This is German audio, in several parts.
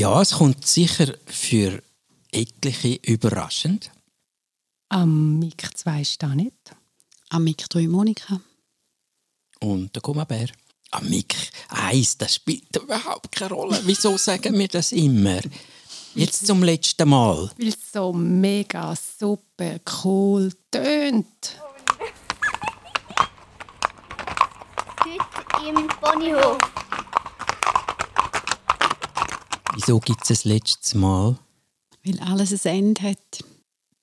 Ja, es kommt sicher für etliche überraschend. Am MIG 2 stehe nicht. Am MIG 3 Monika. Und der Gummibär. Am MIG 1, das spielt überhaupt keine Rolle. Wieso sagen wir das immer? Jetzt zum letzten Mal. Weil es so mega super cool tönt. Heute im Ponyhof. Wieso gibt es das letzte Mal? Weil alles ein Ende hat.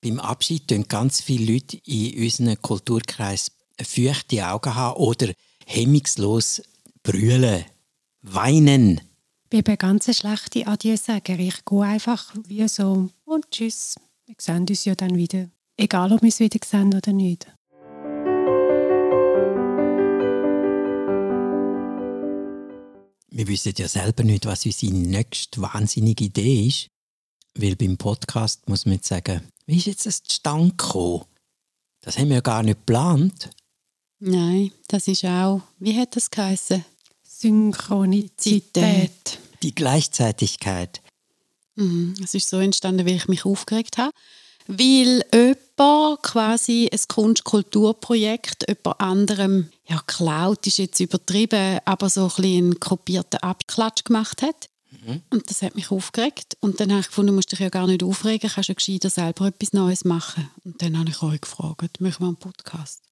Beim Abschied tun ganz viele Leute in unserem Kulturkreis feuchte Augen haben oder hemmungslos brüllen, weinen. Ich bin ganz schlechte Adieu-Sager. Ich gehe einfach wie so und tschüss. Wir sehen uns ja dann wieder. Egal, ob wir es wieder sehen oder nicht. Wir wissen ja selber nicht, was unsere nächste wahnsinnige Idee ist. Weil beim Podcast muss man jetzt sagen, wie ist jetzt das zustande gekommen? Das haben wir ja gar nicht geplant. Nein, das ist auch, wie hat das geheißen? Synchronizität. Die Gleichzeitigkeit. Mhm. Es ist so entstanden, weil ich mich aufgeregt habe. Weil jemand quasi ein Kunst-Kulturprojekt jemand anderem, ja, klaut ist jetzt übertrieben, aber so ein bisschen einen kopierten Abklatsch gemacht hat. Und das hat mich aufgeregt. Und dann habe ich gefunden, du musst dich ja gar nicht aufregen, kannst ja gescheiter selber etwas Neues machen. Und dann habe ich euch gefragt, machen wir einen Podcast?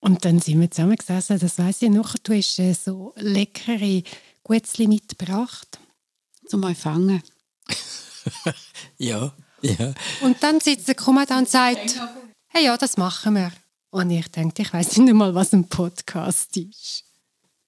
Und dann sind wir zusammen gesessen, das weiss ich noch, du hast äh, so leckere Gutzli mitgebracht. Zum Empfangen. Ja, ja. Und dann sitzt der Kommandant und sagt, hey ja, das machen wir. Und ich denke, ich weiß nicht mal, was ein Podcast ist.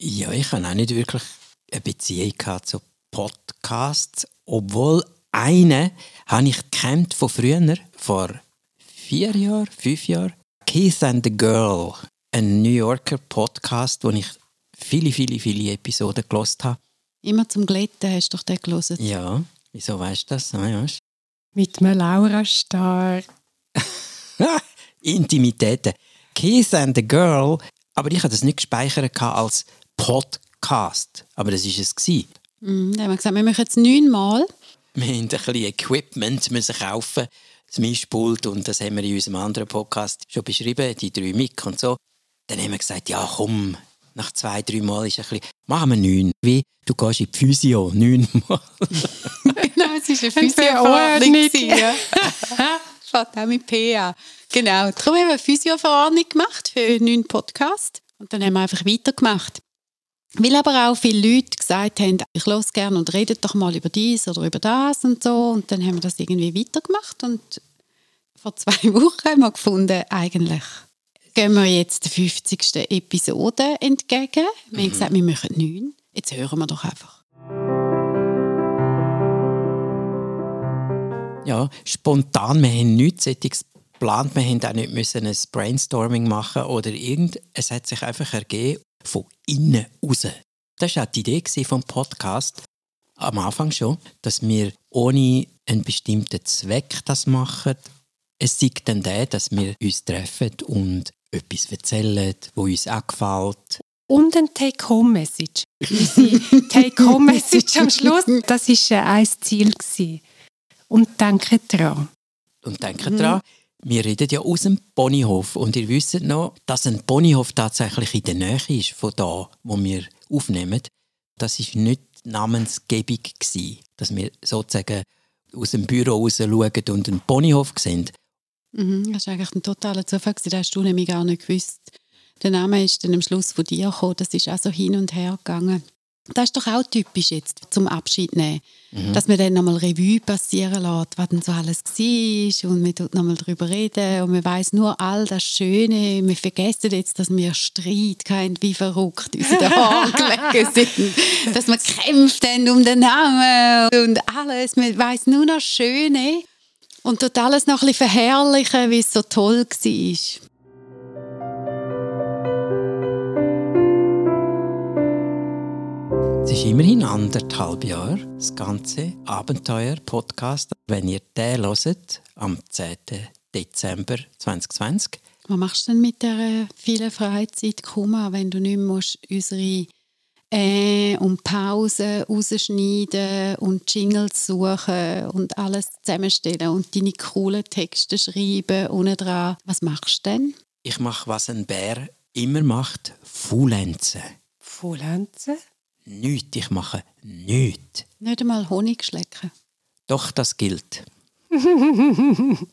Ja, ich habe auch nicht wirklich eine Beziehung zu Podcasts, obwohl einen habe ich kennt von früher, vor vier Jahren, fünf Jahren. Keith and the Girl, ein New Yorker Podcast, wo ich viele, viele, viele Episoden gelost habe. Immer zum Glätten hast du doch den gelesen. Ja, wieso weißt du das? Ah, ja. Mit einem Laura Star. Intimitäten. Keith and the Girl, aber ich habe das nicht gespeichert als Podcast, aber das ist es. Mhm, dann haben wir gesagt, wir machen jetzt neunmal. Wir haben ein bisschen Equipment müssen kaufen, das Mischpult und das haben wir in unserem anderen Podcast schon beschrieben, die drei Mic und so. Dann haben wir gesagt, ja komm, nach zwei, drei Mal ist ein bisschen, machen wir neun. Wie, du gehst in die Physio, neunmal. genau, es war eine Verordnung. Physioverordnung. Fährt auch mit PA. Genau, darum haben wir eine Physioverordnung gemacht für einen neuen Podcast. Und dann haben wir einfach weitergemacht. Weil aber auch viele Leute gesagt haben, ich höre gerne und redet doch mal über dies oder über das und so. Und dann haben wir das irgendwie weitergemacht. Und vor zwei Wochen haben wir gefunden, eigentlich gehen wir jetzt der 50. Episode entgegen. Wir haben gesagt, wir machen neun. Jetzt hören wir doch einfach. Ja, spontan, wir haben nichts solches geplant, wir haben auch nicht müssen ein Brainstorming machen oder irgend, es hat sich einfach ergeben von innen raus. Das war auch die Idee vom Podcast, am Anfang schon, dass wir ohne einen bestimmten Zweck das machen. Es sieht dann der, dass wir uns treffen und etwas erzählen, wo uns auch gefällt. Und ein Take-Home-Message. Unsere Take-Home-Message am Schluss, das war äh, ein Ziel. Gewesen. Und denke dran. Und denkt dran, wir reden ja aus dem Ponyhof und ihr wisst noch, dass ein Ponyhof tatsächlich in der Nähe ist von da, wo wir aufnehmen. Das ist nicht Namensgebung gewesen, dass wir sozusagen aus dem Büro raus schauen und einen Ponyhof sehen. Mhm, das ist eigentlich ein totaler Zufall. gewesen. Das hast du nämlich gar nicht gewusst. Der Name ist dann am Schluss von dir gekommen. Das ist auch so hin und her gegangen. Das ist doch auch typisch jetzt zum Abschied nehmen. Dass man dann nochmal Revue passieren lässt, was denn so alles war und man tut nochmal darüber reden und man weiß nur all das Schöne. Wir vergessen jetzt, dass wir Streit hatten, wie verrückt uns in den Haaren gelegen sind. Dass wir kämpft haben um den Namen und alles. Man weiß nur noch das Schöne und tut alles noch ein bisschen verherrlichen, wie es so toll war. Es ist immerhin anderthalb Jahre, das ganze Abenteuer-Podcast. Wenn ihr den hört, am 10. Dezember 2020, Was machst du denn mit der vielen Freizeit, Kummer, wenn du nicht mehr musst, unsere äh und Pausen rausschneiden und Jingles suchen und alles zusammenstellen und deine coolen Texte schreiben ohne dran. Was machst du denn? Ich mache, was ein Bär immer macht, Faulenzen. Faulenzen? Nichts, ich mache nichts. Nicht einmal Honig schlecken. Doch, das gilt.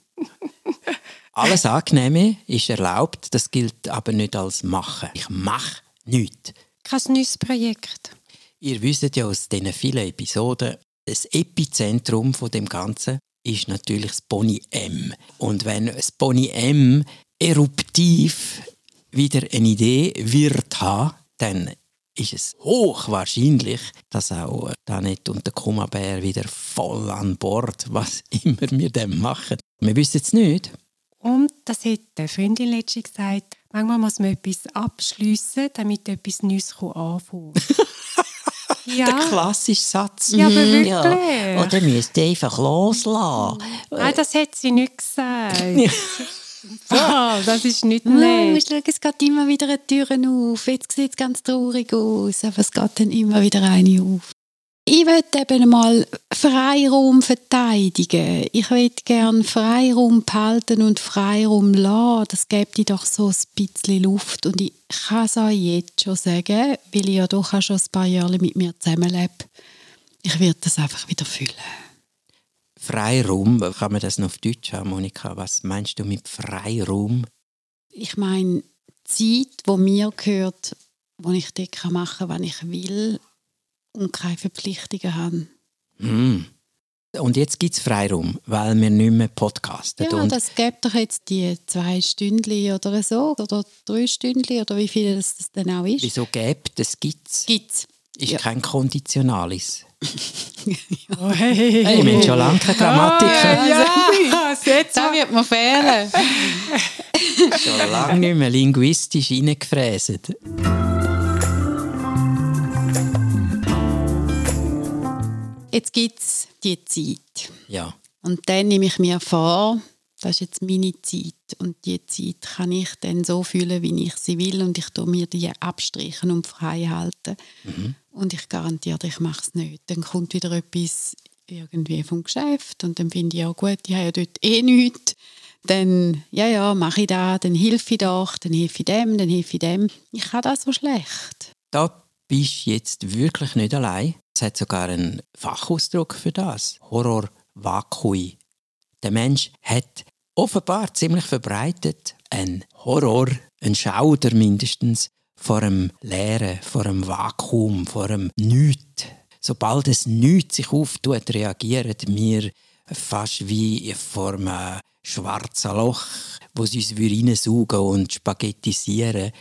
Alles Angenehme ist erlaubt, das gilt aber nicht als Machen. Ich mache nichts. Kein neues Projekt. Ihr wisst ja aus diesen vielen Episoden, das Epizentrum von dem Ganzen ist natürlich das Boni M. Und wenn das Boni M eruptiv wieder eine Idee wird haben, dann ist es hochwahrscheinlich, dass auch Danet und der Kummerbär wieder voll an Bord, was immer wir dann machen. Wir wissen es nicht. Und das hat eine Freundin letztens gesagt, manchmal muss man etwas abschliessen, damit etwas Neues anfangen kann. Der klassische Satz. Ja, aber wirklich. Ja. Oder müsst ihr einfach loslassen. Nein, das hat sie nicht gesagt. Ah, das ist nicht nett. musst schauen, es geht immer wieder eine Tür auf. Jetzt sieht es ganz traurig aus, aber es geht dann immer wieder eine auf. Ich möchte eben mal Freiraum verteidigen. Ich möchte gerne Freiraum behalten und Freiraum lassen. Das gibt dir doch so ein bisschen Luft. Und ich kann es euch jetzt schon sagen, weil ich ja doch auch schon ein paar Jahre mit mir zusammenlebe. Ich werde das einfach wieder füllen. Freiraum, kann man das noch auf Deutsch haben, Monika? Was meinst du mit Freiraum? Ich meine, die Zeit, die mir gehört, wo ich dort machen kann, was ich will und keine Verpflichtungen habe. Hm. Und jetzt gibt es Freiraum, weil wir nicht mehr podcasten. Ja, und das gibt doch jetzt die zwei Stündchen oder so, oder drei Stündchen, oder wie viel das, das dann auch ist. wieso gibt es? Gibt's? Gibt's. Ist Ja. kein Konditionalis. Oh, hey, Hey, wir haben schon lange keine Grammatiker. ja, jetzt Da wird mir fehlen. Schon lange nicht mehr linguistisch reingefräset. Jetzt gibt es die Zeit. Ja. Und dann nehme ich mir vor, das ist jetzt meine Zeit. Und die Zeit kann ich dann so fühlen, wie ich sie will. Und ich tue mir die abstrichen und frei halten. Und ich garantiere, dir, ich mache es nicht. Dann kommt wieder etwas irgendwie vom Geschäft. Und dann finde ich, ja gut, ich habe ja dort eh nichts. Dann, ja, ja, mache ich das, dann helfe ich doch, dann helfe ich dem, dann helfe ich dem. Ich kann das so schlecht. Da bist du jetzt wirklich nicht allein. Es hat sogar einen Fachausdruck für das. Horror Vakui. Der Mensch hat offenbar ziemlich verbreitet einen Horror, einen Schauder mindestens, vor einem Leeren, vor einem Vakuum, vor einem Nichts. Sobald es Nichts sich auftut, reagieren wir fast wie vor einem schwarzen Loch, wo sie uns reinsaugen und spaghettisieren.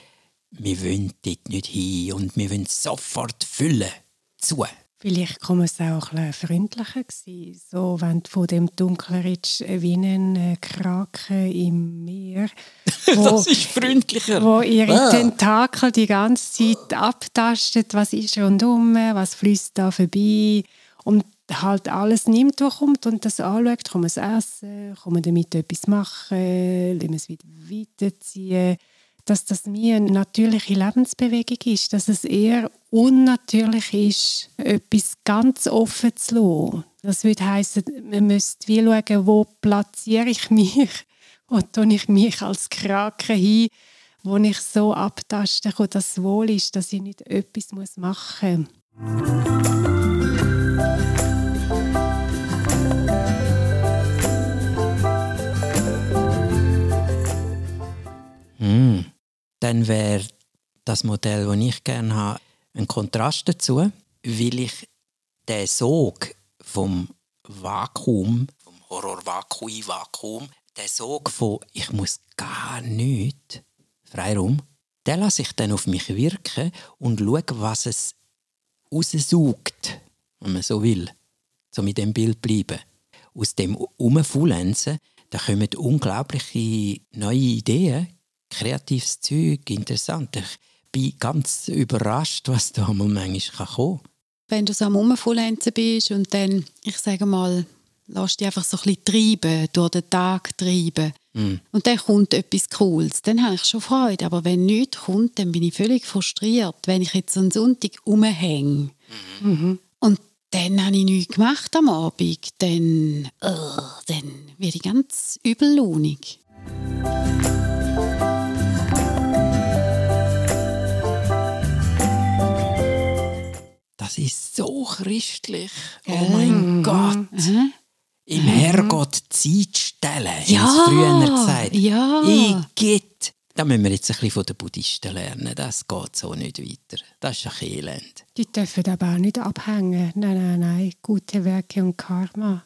Wir wollen dort nicht hin und wir wollen sofort füllen. Zu. Vielleicht kann es auch ein freundlicher sein. So, wenn du von dem Dunklen redest, äh, wie ein äh, Kraken im Meer, wo, Das ist freundlicher. wo ihre Ah. Tentakel die ganze Zeit abtastet, was ist rundum, was fließt da vorbei und halt alles nimmt, was kommt und das anschaut, kann man es essen, kann man damit etwas machen, lassen wir es wieder weiterziehen. Dass das mir eine natürliche Lebensbewegung ist, dass es eher unnatürlich ist, etwas ganz offen zu lassen. Das würde heißen, man müsste wie schauen, wo platziere ich mich, wo tue ich mich als Kraken hin, wo ich so abtasten kann, dass es wohl ist, dass ich nicht etwas machen muss. Dann wäre das Modell, das ich gerne habe, ein Kontrast dazu, weil ich den Sog vom Vakuum, vom Horror-Vakui-Vakuum, den Sog von «ich muss gar nichts», Freiraum, den lasse ich dann auf mich wirken und schaue, was es raussaugt, wenn man so will, so mit dem Bild bleiben. Aus dem Umfaulenzen, da kommen unglaubliche neue Ideen, kreatives Zeug, interessant. Ich bin ganz überrascht, was da mal manchmal kommen kann. Wenn du so am Umfullenzen bist und dann, ich sage mal, lass dich einfach so ein bisschen treiben, durch den Tag treiben, und dann kommt etwas Cooles, dann habe ich schon Freude. Aber wenn nichts kommt, dann bin ich völlig frustriert. Wenn ich jetzt am Sonntag rumhänge und dann habe ich nichts gemacht am Abend, dann, uh, dann werde ich ganz übellaunig. Das ist so christlich. Oh mein Gott. Mhm. Im Herrgott Zeit stellen, Ja, sie früher gesagt. ja. Igitt. Da müssen wir jetzt ein bisschen von den Buddhisten lernen. Das geht so nicht weiter. Das ist ein Elend. Die dürfen aber auch nicht abhängen. Nein, nein, nein. Gute Werke und Karma.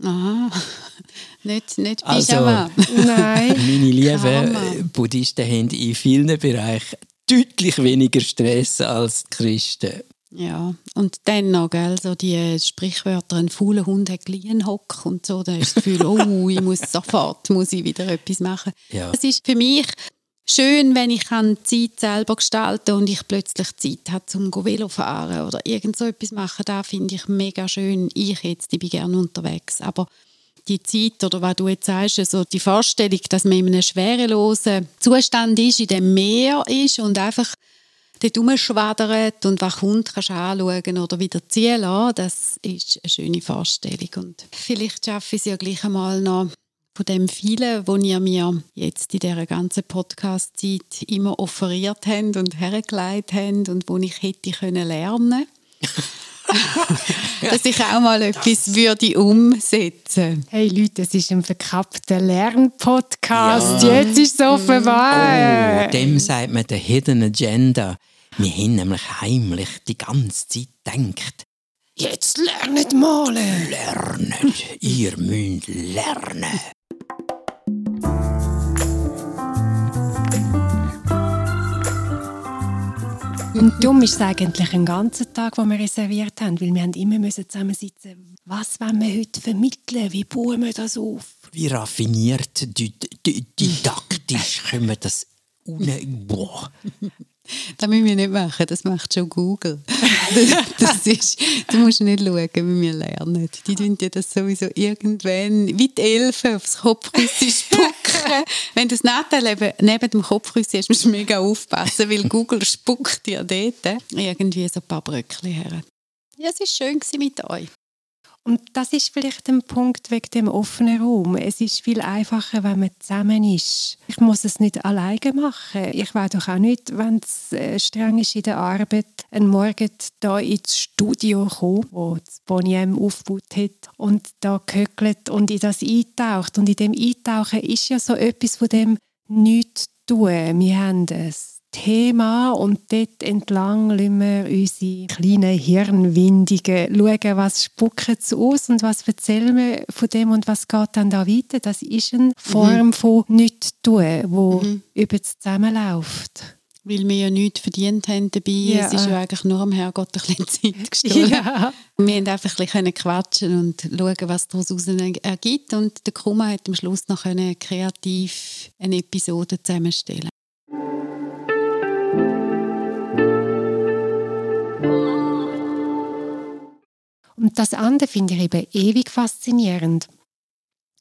Aha. nicht, nicht Also- Pyjama. Nein. Meine lieben Karma. Buddhisten haben in vielen Bereichen deutlich weniger Stress als die Christen. Ja, und dann noch, gell, so die Sprichwörter, ein fauler Hund hat gleich Hock und so, da ist das Gefühl, oh, ich muss sofort, muss ich wieder etwas machen. Ja. Es ist für mich schön, wenn ich kann die Zeit selber gestalten und ich plötzlich Zeit habe, zum Velo fahren oder irgend so etwas machen, da finde ich mega schön. Ich jetzt, ich bin gerne unterwegs, aber die Zeit oder was du jetzt sagst, also die Vorstellung, dass man in einem schwerelosen Zustand ist, in dem Meer ist und einfach dort rumschwadert und was kommt, kannst du anschauen oder wieder ziehen lassen. Das ist eine schöne Vorstellung. Und vielleicht schaffe ich es ja gleich einmal noch von dem vielen, wo ihr mir jetzt in dieser ganzen Podcast-Zeit immer offeriert habt und hergelegt habt und wo ich hätte können lernen dass ich auch mal etwas würde umsetzen Hey Leute, es ist ein verkappter Lernpodcast. Jetzt ist es offenbar. Oh, dem sagt man der Hidden Agenda. Wir haben nämlich heimlich die ganze Zeit gedacht, Jetzt lernet malen. lernen, ihr müsst lernen. Und dumm ist es eigentlich ein ganzer Tag, den wir reserviert haben, weil wir haben immer müssen zusammensitzen. Was wollen wir heute vermitteln? Wie bauen wir das auf? Wie raffiniert, di- di- didaktisch können wir das. Boah. Das müssen wir nicht machen, das macht schon Google. Das ist, du musst nicht schauen, wie wir lernen. Die tun dir das sowieso irgendwann, wie die Elfen, aufs Kopfrüssi spucken. Wenn du das Nattel eben neben dem Kopfrüssi hast, musst du mega aufpassen, weil Google spuckt dir dort irgendwie so ein paar Bröckchen her. Ja, es war schön mit euch. Und das ist vielleicht ein Punkt wegen dem offenen Raum. Es ist viel einfacher, wenn man zusammen ist. Ich muss es nicht alleine machen. Ich will doch auch nicht, wenn es äh, streng ist in der Arbeit, einen Morgen da ins Studio kommen, wo das Bonnie M aufgebaut hat und da gehöckelt und in das eintaucht. Und in dem Eintauchen ist ja so etwas von dem nichts tun. Wir haben es Thema und dort entlang lassen wir unsere kleinen Hirnwindigen schauen, was spucken sie aus und was erzählen wir von dem und was geht dann da weiter. Das ist eine Form von nichts tun, wo über das zusammenläuft. Weil wir ja nichts verdient haben dabei. Ja. Es ist ja eigentlich nur am Herrgott ein bisschen Zeit gestohlen. Ja. Wir haben einfach ein bisschen quatschen und schauen, was daraus ergibt. Und der Kummer hat am Schluss noch kreativ eine Episode zusammenstellen Und das andere finde ich eben ewig faszinierend.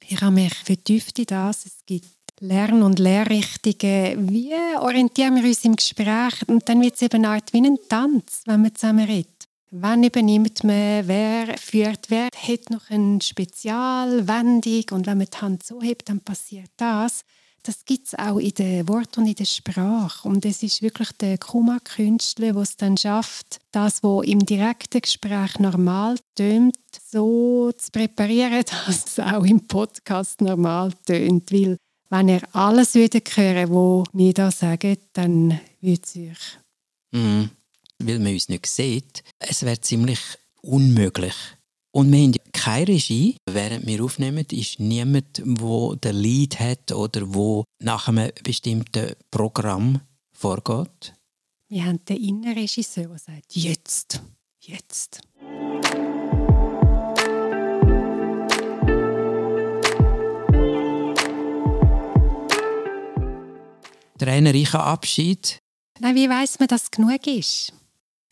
Ich habe mich vertieft in das. Es gibt Lern- und Lehrrichtungen. Wie orientieren wir uns im Gespräch? Und dann wird es eben eine Art wie ein Tanz, wenn man zusammen redet. Wann übernimmt man, wer führt wer, hat noch eine Spezialwendung und wenn man die Hand so hebt, dann passiert das. Das gibt es auch in den Wort und in der Sprache. Und es ist wirklich der Kuma-Künstler, der es dann schafft, das, was im direkten Gespräch normal tönt, so zu präparieren, dass es auch im Podcast normal tönt. Weil wenn ihr alles würdet hören, was wir da sagen, dann würde es euch Mhm. Weil man uns nicht sieht. Es wäre ziemlich unmöglich. Und wir haben keine Regie. Während wir aufnehmen, ist niemand, der den Lead hat oder wo nach einem bestimmten Programm vorgeht. Wir haben den Innenregisseur, der sagt, jetzt, jetzt. Trainerreicher Abschied, Nein, wie weiß man, dass es genug ist?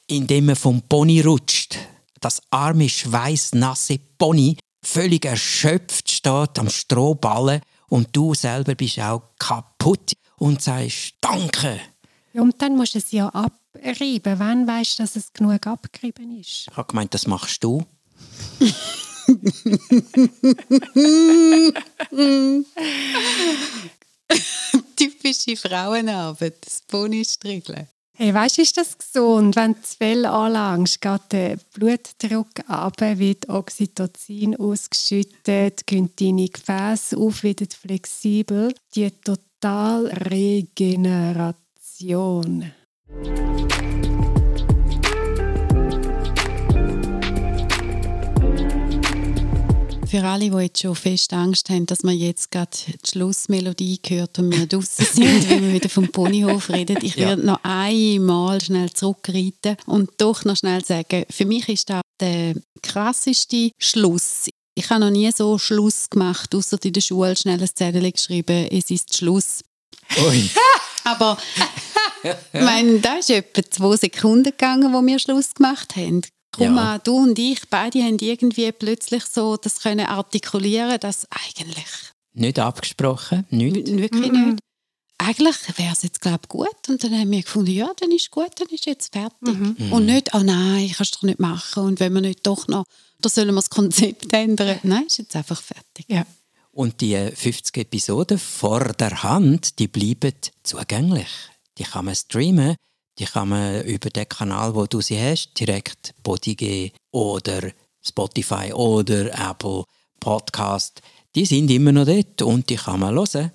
indem man vom Pony rutscht. Das arme, schweißnasse Pony völlig erschöpft steht am Strohballen und du selber bist auch kaputt und sagst Danke. Ja, und dann musst du es ja abreiben. Wann weißt du, dass es genug abgerieben ist? Ich habe gemeint, das machst du. Typische Frauenarbeit, das Bonistriegeln. Hey, weißt du, ist das gesund, wenn du das Fell anlangst, geht der Blutdruck runter, wird Oxytocin ausgeschüttet, gehen deine Gefäße auf, werden flexibel. Die Totalregeneration. Für alle, die jetzt schon fest Angst haben, dass man jetzt gerade die Schlussmelodie hört und wir draußen sind, wenn wir wieder vom Ponyhof reden, ich Ja. werde noch einmal schnell zurückreiten und doch noch schnell sagen, für mich ist das der krasseste Schluss. Ich habe noch nie so Schluss gemacht, außer in der Schule schnell ein Zettel geschrieben, es ist Schluss. Ui. Aber ich meine, da ist etwa zwei Sekunden gegangen, wo wir Schluss gemacht haben. Komm Ja. du und ich, beide haben irgendwie plötzlich so das können artikulieren, dass eigentlich Nicht abgesprochen, nicht. wirklich Mhm. nicht. Eigentlich wäre es jetzt, glaube ich, gut. Und dann haben wir gefunden, ja, dann ist gut, dann ist jetzt fertig. Mhm. Und nicht, oh nein, kannst du doch nicht machen. Und wenn wir nicht doch noch, da sollen wir das Konzept ändern. Nein, ist jetzt einfach fertig. Ja. Und die 50 Episoden vor der Hand, die bleiben zugänglich. Die kann man streamen, die kann man über den Kanal, wo du sie hast, direkt Bodige oder Spotify oder Apple Podcast, die sind immer noch dort und die kann man hören.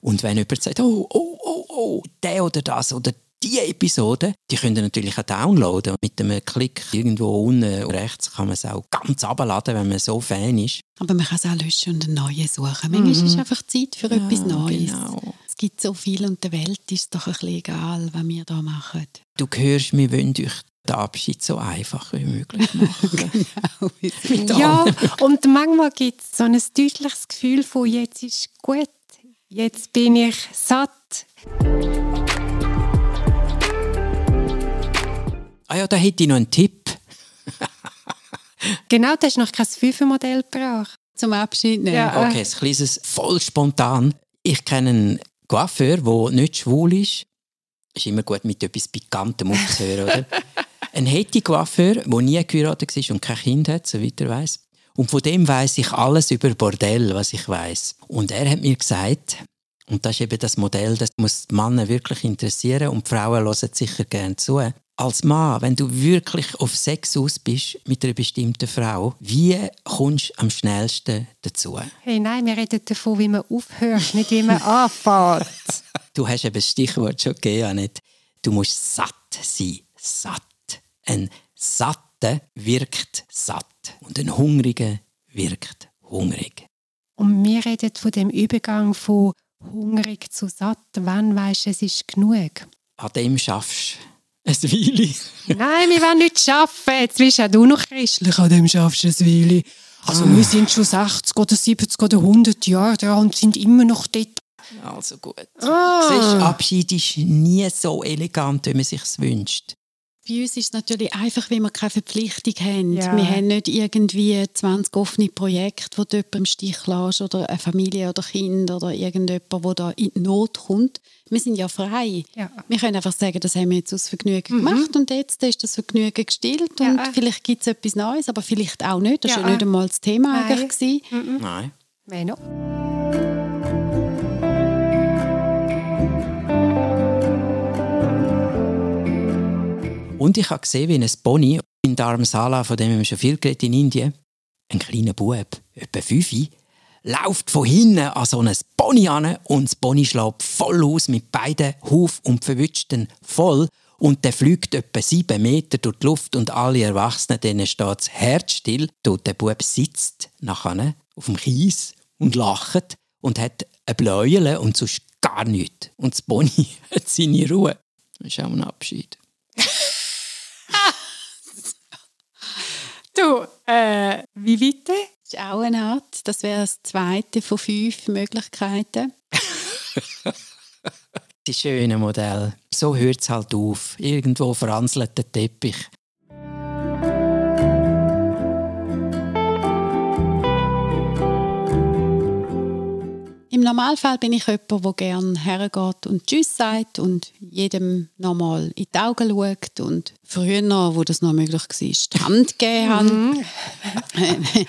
Und wenn jemand sagt, oh, oh, oh, oh, der oder das oder die Episode, die könnt ihr natürlich auch downloaden. Mit einem Klick irgendwo unten rechts kann man es auch ganz abladen, wenn man so Fan ist. Aber man kann es auch löschen und einen neuen suchen. Manchmal ist einfach Zeit für etwas Neues. genau. Es gibt so viel und der Welt ist es doch ein bisschen egal, was wir da machen. Du hörst, wir wollen euch den Abschied so einfach wie möglich machen. Mit Ja, und manchmal gibt es so ein deutliches Gefühl von, jetzt ist gut, jetzt bin ich satt. Ja, da hätte ich noch einen Tipp. Genau, du hast noch kein Fünfer-Modell gebracht. Zum Abschied nehmen. Ja. Okay, ein kleines, voll spontan. Ich kenne einen Coiffeur, der nicht schwul ist. Ist immer gut, mit etwas Pikantem aufzuhören, oder? Ein hetty Coiffeur, der nie geheiratet war und kein Kind hat, soweit er weiß. Und von dem weiß ich alles über Bordell, was ich weiß. Und er hat mir gesagt, und das ist eben das Modell, das muss die Männer wirklich interessieren und die Frauen hören sicher gerne zu. Als Mann, wenn du wirklich auf Sex aus bist mit einer bestimmten Frau, wie kommst du am schnellsten dazu? Hey, nein, wir reden davon, wie man aufhört, nicht wie man anfängt. Du hast eben das Stichwort schon gegeben, Annette. Du musst satt sein. Satt. Ein Satter wirkt satt. Und ein Hungriger wirkt hungrig. Und wir reden von dem Übergang von hungrig zu satt. Wann weisst du, es ist genug? An dem schaffst du ein Weile. Nein, wir wollen nicht arbeiten. Jetzt bist ja du noch christlich, an dem schaffst du es Weile. Also wir sind schon 60 oder 70 oder 100 Jahre dran und sind immer noch dort. Also gut. Ah. Siehst, Abschied ist nie so elegant, wie man sich wünscht. Bei uns ist es natürlich einfach, weil wir keine Verpflichtung haben. Ja. Wir haben nicht irgendwie 20 offene Projekte, wo du jemanden im Stich lässt oder eine Familie oder Kind oder irgendjemand, der da in die Not kommt. Wir sind ja frei. Ja. Wir können einfach sagen, das haben wir jetzt aus Vergnügen gemacht und jetzt ist das Vergnügen gestillt und Ja. vielleicht gibt es etwas Neues, aber vielleicht auch nicht. Das war Ja. ja nicht einmal das Thema Nein. eigentlich. gewesen. Nein. Wer Und ich habe gesehen, wie ein Pony in Dharamsala, von dem wir schon viel geredet in Indien, ein kleiner Bub, etwa fünf, läuft von hinten an so ein Pony an und das Pony schlägt voll aus mit beiden Huf und verwünscht voll und der fliegt etwa sieben Meter durch die Luft und alle Erwachsenen, denen steht das Herz still. Dort der Bub sitzt nachher auf dem Kies und lacht und hat ein Bläuele und sonst gar nichts. Und das Pony hat seine Ruhe. Das ist auch ein Abschied. Du, äh, wie weiter? Das ist auch eine Art. Das wäre das zweite von fünf Möglichkeiten. Die schönen Modelle. So hört es halt auf. Irgendwo veranselt der Teppich. Normalfall bin ich jemand, der gerne hergeht und Tschüss sagt und jedem nochmal in die Augen schaut und früher, wo das noch möglich war, die Hand gegeben habe.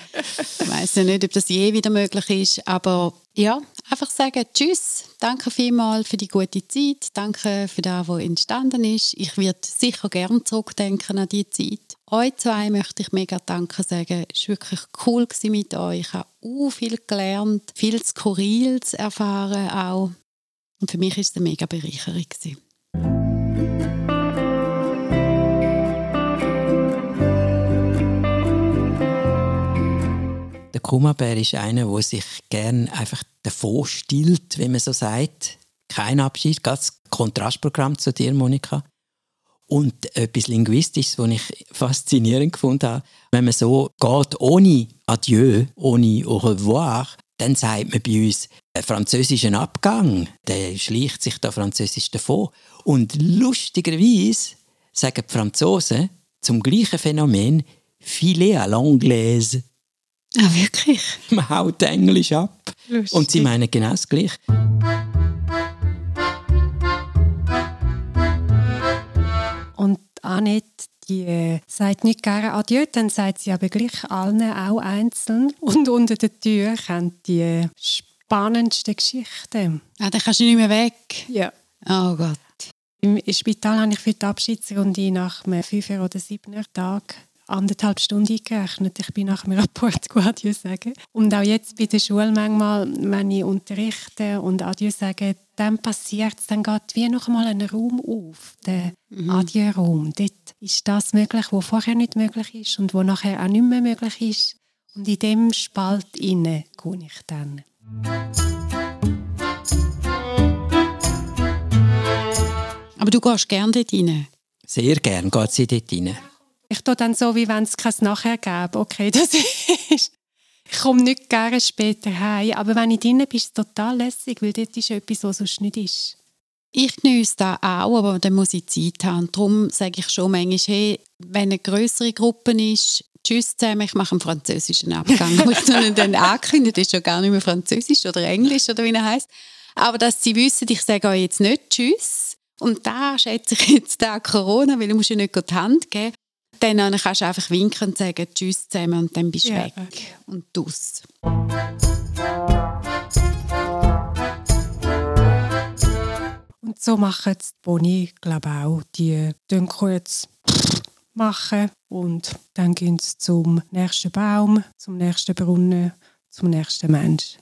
ich weiss ja nicht, ob das je wieder möglich ist, aber ja, einfach sagen Tschüss, danke vielmals für die gute Zeit, danke für das, was entstanden ist. Ich werde sicher gerne zurückdenken an diese Zeit. Euch zwei möchte ich mega Danke sagen. Es war wirklich cool mit euch. Ich habe uh, viel gelernt, viel Skurriles erfahren auch. Und für mich war es eine mega Bereicherung. Der Kummerbär ist einer, der sich gerne einfach davon stillt, wie man so sagt. Kein Abschied, ganz Kontrastprogramm zu dir, Monika. Und etwas Linguistisches, was ich faszinierend gefunden habe, wenn man so geht ohne Adieu, ohne Au revoir, dann sagt man bei uns einen französischen Abgang. Der schleicht sich da Französisch davon. Und lustigerweise sagen die Franzosen zum gleichen Phänomen Filet à l'anglaise. Ah, wirklich? Man haut Englisch ab. Lustig. Und sie meinen genau das Gleiche. Annette, die äh, sagt nicht gerne Adieu, dann sagt sie aber gleich allen auch einzeln. Und unter der Tür kennt die äh, spannendsten Geschichten. Ah, dann kannst du nicht mehr weg. Ja. Oh Gott. Im Spital habe ich für die Abschiedsrunde nach einem fünfer oder siebener Tag anderthalb Stunden eingerechnet. Ich bin nach dem Rapport Adieu sagen. Und auch jetzt bei der Schule manchmal, wenn ich unterrichte und Adieu sage, dann passiert es, dann geht wie noch einmal ein Raum auf, der Mhm. Adieu-Raum. Dort ist das möglich, was vorher nicht möglich ist und was nachher auch nicht mehr möglich ist. Und in dem Spalt inne gehe ich dann. Aber du gehst gerne dort rein. Sehr gern geht sie dort rein. Ich tue dann so, wie wenn es kein Nachher gäbe. Okay, das ist... Ich komme nicht gerne später heim, aber wenn ich drin bin, ist es total lässig, weil dort ist etwas, was sonst nicht ist. Ich genieße das auch, aber dann muss ich Zeit haben. Darum sage ich schon manchmal, hey, wenn eine größere Gruppe ist, tschüss zusammen, ich mache einen französischen Abgang. Wo ich dann, dann ankündige, das ist ja gar nicht mehr Französisch oder Englisch oder wie er heißt. Aber dass sie wissen, ich sage euch jetzt nicht tschüss. Und da schätze ich jetzt da Corona, weil du musst ja nicht die Hand geben. Dann kannst du einfach winken und sagen tschüss zusammen und dann bist du Ja. weg. Und dus. Und so machen die Boni, glaube ich, auch. Die tun kurz machen und dann gehen sie zum nächsten Baum, zum nächsten Brunnen, zum nächsten Mensch.